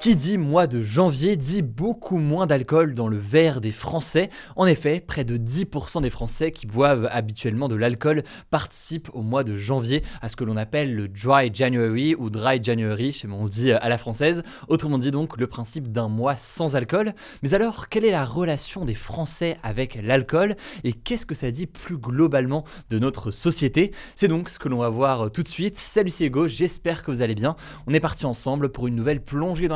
Qui dit mois de janvier dit beaucoup moins d'alcool dans le verre des Français. En effet, près de 10% des Français qui boivent habituellement de l'alcool participent au mois de janvier à ce que l'on appelle le Dry January ou Dry January, on dit à la française. Autrement dit donc le principe d'un mois sans alcool. Mais alors, quelle est la relation des Français avec l'alcool et qu'est-ce que ça dit plus globalement de notre société? C'est donc ce que l'on va voir tout de suite. Salut c'est Hugo, j'espère que vous allez bien. On est parti ensemble pour une nouvelle plongée dans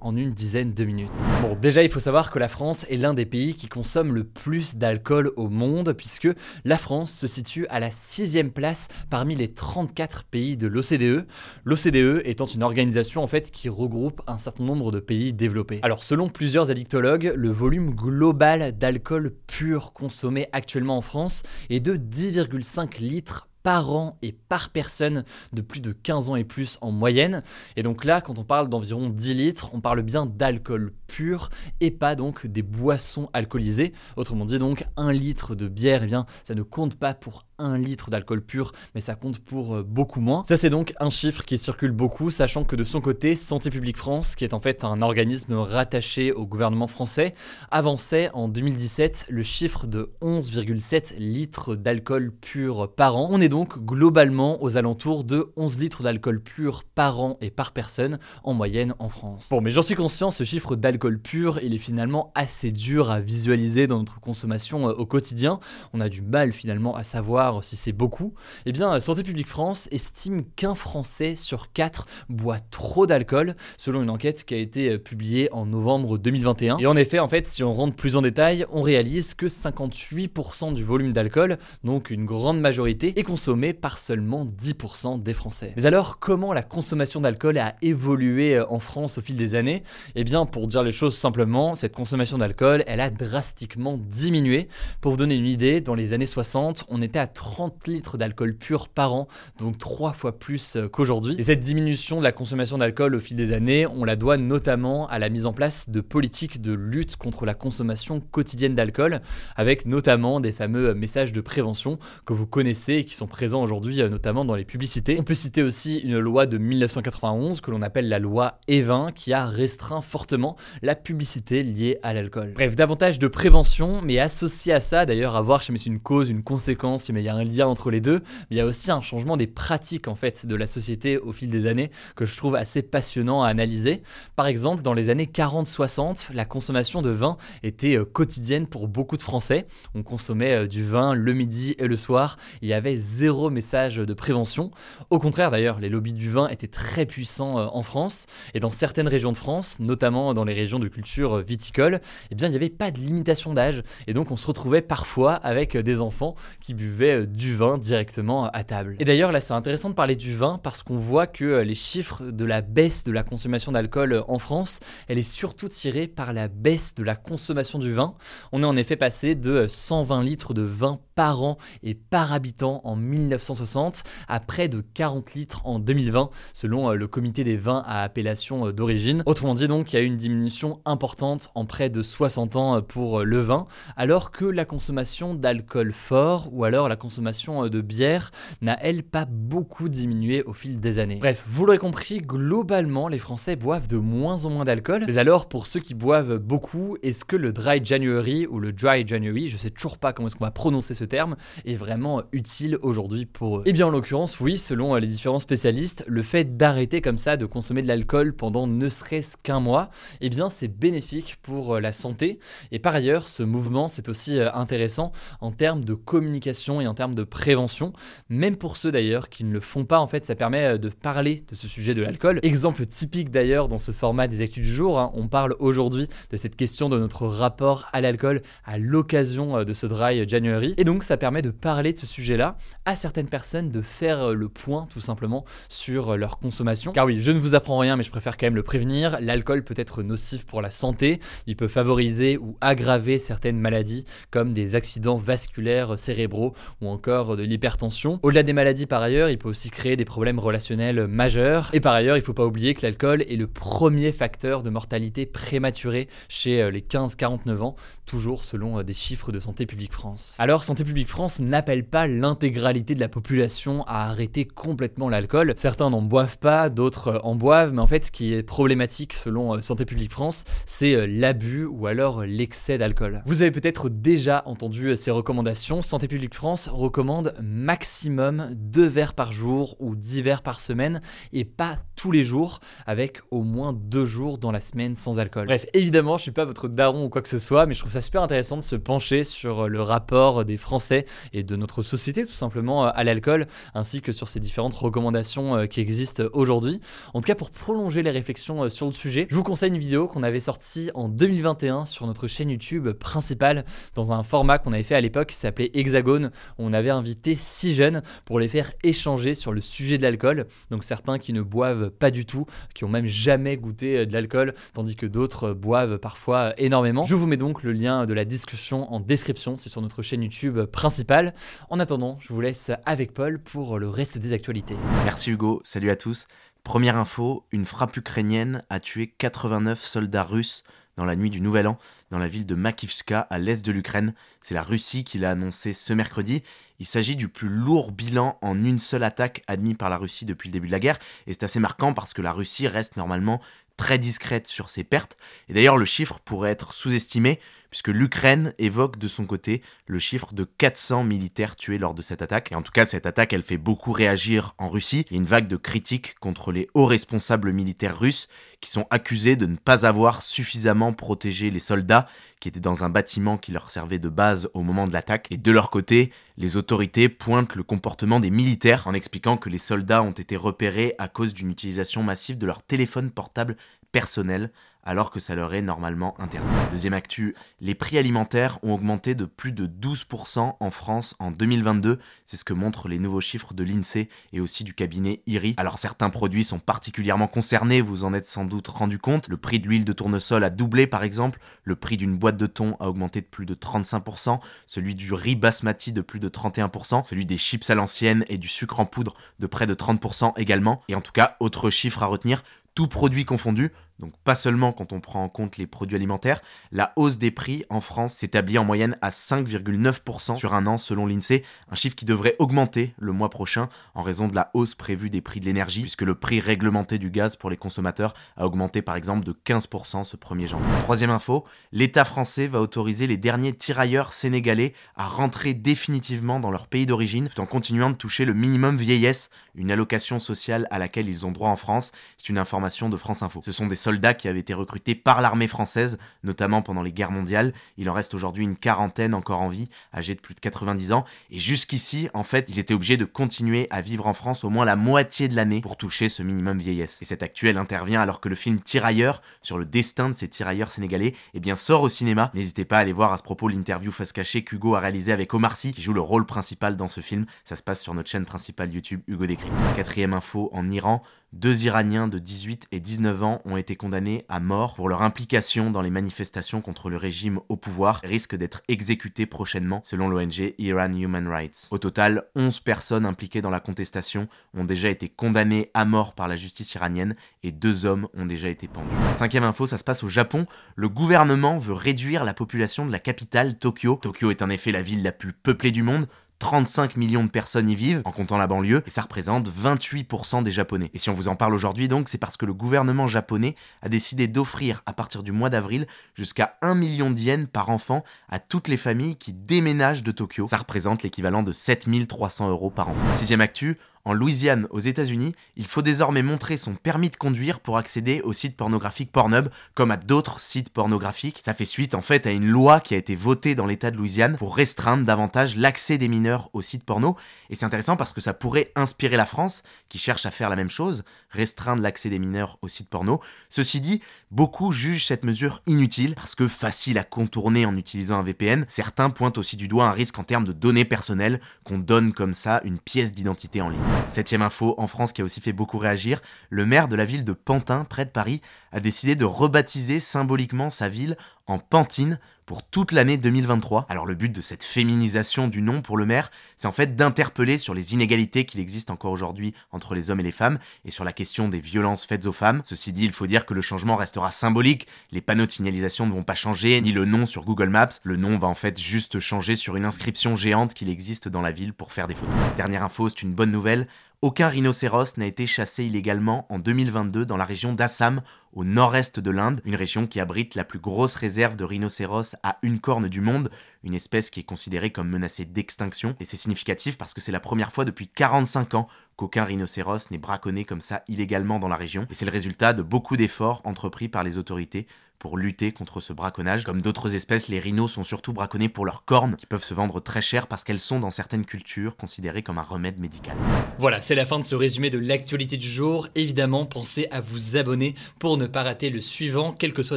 en une dizaine de minutes. Bon, déjà, il faut savoir que la France est l'un des pays qui consomme le plus d'alcool au monde, puisque la France se situe à la sixième place parmi les 34 pays de l'OCDE. L'OCDE étant une organisation en fait qui regroupe un certain nombre de pays développés. Alors, selon plusieurs addictologues, le volume global d'alcool pur consommé actuellement en France est de 10,5 litres par an et par personne de plus de 15 ans et plus en moyenne. Et donc là, quand on parle d'environ 10 litres, on parle bien d'alcool pur et pas donc des boissons alcoolisées. Autrement dit donc, un litre de bière, eh bien, ça ne compte pas pour un litre d'alcool pur, mais ça compte pour euh, beaucoup moins. Ça c'est donc un chiffre qui circule beaucoup, sachant que de son côté, Santé publique France, qui est en fait un organisme rattaché au gouvernement français, avançait en 2017 le chiffre de 11,7 litres d'alcool pur par an. On est donc globalement aux alentours de 11 litres d'alcool pur par an et par personne en moyenne en France. Bon, mais j'en suis conscient, ce chiffre d'alcool pur, il est finalement assez dur à visualiser dans notre consommation euh, au quotidien. On a du mal finalement à savoir si c'est beaucoup, eh bien Santé publique France estime qu'un Français sur quatre boit trop d'alcool, selon une enquête qui a été euh, publiée en novembre 2021. Et en effet, en fait, si on rentre plus en détail, on réalise que 58% du volume d'alcool, donc une grande majorité, est consommé par seulement 10% des Français. Mais alors, comment la consommation d'alcool a évolué euh, en France au fil des années? Eh bien, pour dire les choses simplement, cette consommation d'alcool, elle a drastiquement diminué. Pour vous donner une idée, dans les années 60, on était à 30 litres d'alcool pur par an, donc trois fois plus euh, qu'aujourd'hui. Et cette diminution de la consommation d'alcool au fil des années, on la doit notamment à la mise en place de politiques de lutte contre la consommation quotidienne d'alcool, avec notamment des fameux messages de prévention que vous connaissez et qui sont présents aujourd'hui euh, notamment dans les publicités. On peut citer aussi une loi de 1991 que l'on appelle la loi E20 qui a restreint fortement la publicité liée à l'alcool. Bref, davantage de prévention, mais associé à ça, d'ailleurs, à voir si c'est une cause, une conséquence, si il y a un lien entre les deux, mais il y a aussi un changement des pratiques en fait de la société au fil des années que je trouve assez passionnant à analyser. Par exemple, dans les années 40-60, la consommation de vin était euh, quotidienne pour beaucoup de Français. On consommait euh, du vin le midi et le soir. Il y avait zéro message de prévention. Au contraire d'ailleurs, les lobbies du vin étaient très puissants euh, en France et dans certaines régions de France, notamment dans les régions de culture viticole, eh bien il n'y avait pas de limitation d'âge et donc on se retrouvait parfois avec des enfants qui buvaient euh, du vin directement à table. Et d'ailleurs, là, c'est intéressant de parler du vin parce qu'on voit que euh, les chiffres de la baisse de la consommation d'alcool euh, en France, elle est surtout tirée par la baisse de la consommation du vin. On est en effet passé de 120 litres de vin par an et par habitant en 1960 à près de 40 litres en 2020 selon le comité des vins à appellation d'origine. Autrement dit donc, il y a eu une diminution importante en près de 60 ans pour le vin alors que la consommation d'alcool fort ou alors la consommation euh, de bière n'a elle pas beaucoup diminué au fil des années. Bref, vous l'aurez compris, globalement les Français boivent de moins en moins d'alcool. Mais alors pour ceux qui boivent beaucoup, est-ce que le dry January ou le dry January, je sais toujours pas comment est-ce qu'on va prononcer ce terme, est vraiment utile aujourd'hui pour eux? Et bien en l'occurrence, oui, selon les différents spécialistes, le fait d'arrêter comme ça de consommer de l'alcool pendant ne serait-ce qu'un mois, eh bien c'est bénéfique pour la santé. Et par ailleurs, ce mouvement, c'est aussi intéressant en termes de communication et en termes de prévention, même pour ceux d'ailleurs qui ne le font pas, en fait, ça permet de parler de ce sujet de l'alcool. Exemple typique d'ailleurs dans ce format des actus du jour, hein, on parle aujourd'hui de cette question de notre rapport à l'alcool à l'occasion de ce dry January. Et donc ça permet de parler de ce sujet-là à certaines personnes, de faire le point tout simplement sur leur consommation. Car oui, je ne vous apprends rien, mais je préfère quand même le prévenir, l'alcool peut être nocif pour la santé, il peut favoriser ou aggraver certaines maladies comme des accidents vasculaires cérébraux ou encore de l'hypertension. Au-delà des maladies par ailleurs, il peut aussi créer des problèmes relationnels majeurs. Et par ailleurs, il ne faut pas oublier que l'alcool est le premier facteur de mortalité prématurée chez euh, les 15-49 ans, toujours selon euh, des chiffres de Santé publique France. Alors Santé publique France n'appelle pas l'intégralité de la population à arrêter complètement l'alcool. Certains n'en boivent pas, d'autres euh, en boivent, mais en fait ce qui est problématique selon Santé publique France, c'est l'abus ou alors l'excès d'alcool. Vous avez peut-être déjà entendu ces recommandations. Santé publique France recommande maximum 2 verres par jour ou 10 verres par semaine et pas tous les jours avec au moins 2 jours dans la semaine sans alcool. Bref, évidemment, je suis pas votre daron ou quoi que ce soit, mais je trouve ça super intéressant de se pencher sur le rapport des Français et de notre société tout simplement à l'alcool, ainsi que sur ces différentes recommandations euh, qui existent aujourd'hui. En tout cas, pour prolonger les réflexions euh, sur le sujet, je vous conseille une vidéo qu'on avait sortie en 2021 sur notre chaîne YouTube principale dans un format qu'on avait fait à l'époque qui s'appelait Hexagone. On avait invité six jeunes pour les faire échanger sur le sujet de l'alcool. Donc certains qui ne boivent pas du tout, qui ont même jamais goûté euh, de l'alcool, tandis que d'autres boivent parfois énormément. Je vous mets donc le lien de la discussion en description, c'est sur notre chaîne YouTube principale. En attendant, je vous laisse avec Paul pour le reste des actualités. Merci Hugo, salut à tous. Première info, une frappe ukrainienne a tué 89 soldats russes dans la nuit du Nouvel An dans la ville de Makivska à l'est de l'Ukraine. C'est la Russie qui l'a annoncé ce mercredi. Il s'agit du plus lourd bilan en une seule attaque admis par la Russie depuis le début de la guerre et c'est assez marquant parce que la Russie reste normalement très discrète sur ses pertes. Et d'ailleurs, le chiffre pourrait être sous-estimé, puisque l'Ukraine évoque de son côté le chiffre de 400 militaires tués lors de cette attaque. Et en tout cas, cette attaque, elle fait beaucoup réagir en Russie. Une vague de critiques contre les hauts responsables militaires russes qui sont accusés de ne pas avoir suffisamment protégé les soldats qui étaient dans un bâtiment qui leur servait de base au moment de l'attaque. Et de leur côté, les autorités pointent le comportement des militaires en expliquant que les soldats ont été repérés à cause d'une utilisation massive de leur téléphone portable personnel alors que ça leur est normalement interdit. Deuxième actu, les prix alimentaires ont augmenté de plus de 12% en France en 2022, c'est ce que montrent les nouveaux chiffres de l'INSEE et aussi du cabinet IRI. Alors certains produits sont particulièrement concernés, vous en êtes sans doute rendu compte, le prix de l'huile de tournesol a doublé par exemple, le prix d'une boîte de thon a augmenté de plus de 35%, celui du riz basmati de plus de 31%, celui des chips à l'ancienne et du sucre en poudre de près de 30% également, et en tout cas, autre chiffre à retenir, tout produit confondu, donc pas seulement quand on prend en compte les produits alimentaires, la hausse des prix en France s'établit en moyenne à 5,9% sur un an selon l'INSEE, un chiffre qui devrait augmenter le mois prochain en raison de la hausse prévue des prix de l'énergie, puisque le prix réglementé du gaz pour les consommateurs a augmenté par exemple de 15% ce 1er janvier. Troisième info, l'État français va autoriser les derniers tirailleurs sénégalais à rentrer définitivement dans leur pays d'origine tout en continuant de toucher le minimum vieillesse, une allocation sociale à laquelle ils ont droit en France. C'est une information de France Info. Ce sont des soldats qui avaient été recrutés par l'armée française, notamment pendant les guerres mondiales. Il en reste aujourd'hui une quarantaine encore en vie, âgés de plus de 90 ans. Et jusqu'ici, en fait, ils étaient obligés de continuer à vivre en France au moins la moitié de l'année pour toucher ce minimum vieillesse. Et cet actuel intervient alors que le film Tirailleurs, sur le destin de ces tirailleurs sénégalais, eh bien, sort au cinéma. N'hésitez pas à aller voir à ce propos l'interview face cachée qu'Hugo a réalisé avec Omar Sy, qui joue le rôle principal dans ce film. Ça se passe sur notre chaîne principale YouTube Hugo Décrypte. Quatrième info, en Iran, deux Iraniens de 18 et 19 ans ont été condamnés à mort pour leur implication dans les manifestations contre le régime au pouvoir et risquent d'être exécutés prochainement selon l'ONG Iran Human Rights. Au total, 11 personnes impliquées dans la contestation ont déjà été condamnées à mort par la justice iranienne et deux hommes ont déjà été pendus. Cinquième info, ça se passe au Japon. Le gouvernement veut réduire la population de la capitale Tokyo. Tokyo est en effet la ville la plus peuplée du monde, 35 millions de personnes y vivent, en comptant la banlieue, et ça représente 28% des Japonais. Et si on vous en parle aujourd'hui, donc, c'est parce que le gouvernement japonais a décidé d'offrir à partir du mois d'avril jusqu'à 1 million de yens par enfant à toutes les familles qui déménagent de Tokyo. Ça représente l'équivalent de 7300 euros par enfant. Sixième actu, en Louisiane, aux États-Unis, il faut désormais montrer son permis de conduire pour accéder au site pornographique Pornhub, comme à d'autres sites pornographiques. Ça fait suite en fait à une loi qui a été votée dans l'État de Louisiane pour restreindre davantage l'accès des mineurs aux sites porno. Et c'est intéressant parce que ça pourrait inspirer la France, qui cherche à faire la même chose, restreindre l'accès des mineurs aux sites porno. Ceci dit, beaucoup jugent cette mesure inutile parce que facile à contourner en utilisant un VPN. Certains pointent aussi du doigt un risque en termes de données personnelles qu'on donne comme ça une pièce d'identité en ligne. Septième info, en France qui a aussi fait beaucoup réagir, le maire de la ville de Pantin, près de Paris, a décidé de rebaptiser symboliquement sa ville en Pantine pour toute l'année 2023. Alors le but de cette féminisation du nom pour le maire, c'est en fait d'interpeller sur les inégalités qu'il existe encore aujourd'hui entre les hommes et les femmes et sur la question des violences faites aux femmes. Ceci dit, il faut dire que le changement restera symbolique, les panneaux de signalisation ne vont pas changer, ni le nom sur Google Maps, le nom va en fait juste changer sur une inscription géante qu'il existe dans la ville pour faire des photos. Dernière info, c'est une bonne nouvelle, aucun rhinocéros n'a été chassé illégalement en 2022 dans la région d'Assam, au nord-est de l'Inde, une région qui abrite la plus grosse réserve de rhinocéros à une corne du monde, une espèce qui est considérée comme menacée d'extinction. Et c'est significatif parce que c'est la première fois depuis 45 ans qu'aucun rhinocéros n'est braconné comme ça illégalement dans la région. Et c'est le résultat de beaucoup d'efforts entrepris par les autorités pour lutter contre ce braconnage. Comme d'autres espèces, les rhinos sont surtout braconnés pour leurs cornes, qui peuvent se vendre très cher parce qu'elles sont dans certaines cultures considérées comme un remède médical. Voilà, c'est la fin de ce résumé de l'actualité du jour. Évidemment, pensez à vous abonner pour ne pas rater le suivant, quelle que soit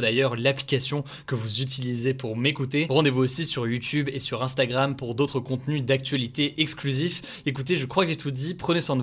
d'ailleurs l'application que vous utilisez pour m'écouter. Rendez-vous aussi sur YouTube et sur Instagram pour d'autres contenus d'actualité exclusifs. Écoutez, je crois que j'ai tout dit, prenez soin de